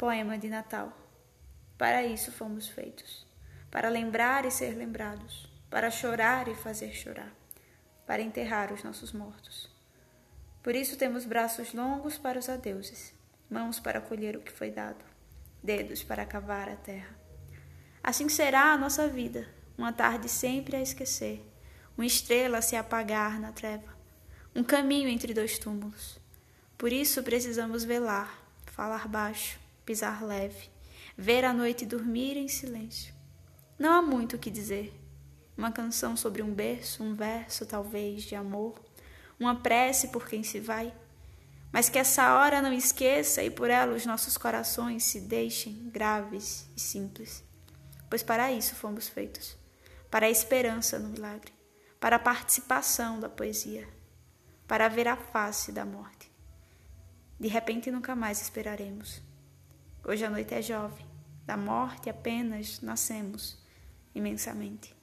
Poema de Natal. Para isso fomos feitos. Para lembrar e ser lembrados. Para chorar e fazer chorar. Para enterrar os nossos mortos. Por isso temos braços longos para os adeuses, mãos para colher o que foi dado, dedos para cavar a terra. Assim será a nossa vida, uma tarde sempre a esquecer, uma estrela a se apagar na treva, um caminho entre dois túmulos. Por isso precisamos velar, falar baixo, pisar leve, ver a noite dormir em silêncio. Não há muito o que dizer. Uma canção sobre um berço, um verso talvez de amor, uma prece por quem se vai, mas que essa hora não esqueça e por ela os nossos corações se deixem graves e simples, pois para isso fomos feitos para a esperança no milagre, para a participação da poesia, para ver a face da morte. De repente nunca mais esperaremos. Hoje a noite é jovem, da morte apenas nascemos imensamente.